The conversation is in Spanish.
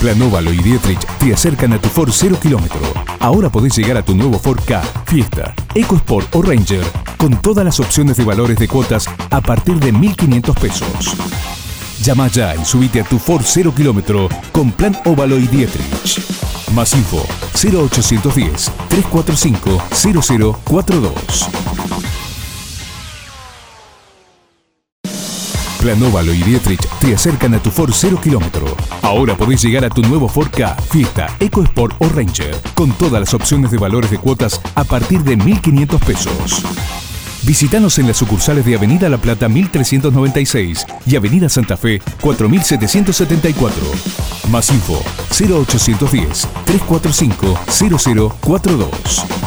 Planóvalo y Dietrich te acercan a tu Ford 0 kilómetro. Ahora podés llegar a tu nuevo Ford K, Fiesta, EcoSport o Ranger con todas las opciones de valores de cuotas a partir de 1.500 pesos. Llama ya y subite a tu Ford 0 kilómetro con Plan Óvalo y Dietrich. Más info 0810 345 0042. Planóvalo y Dietrich te acercan a tu Ford 0 kilómetro. Ahora podés llegar a tu nuevo Ford K, Fiesta, EcoSport o Ranger con todas las opciones de valores de cuotas a partir de 1.500 pesos. Visítanos en las sucursales de Avenida La Plata 1396 y Avenida Santa Fe 4774. Más info 0810 345 0042.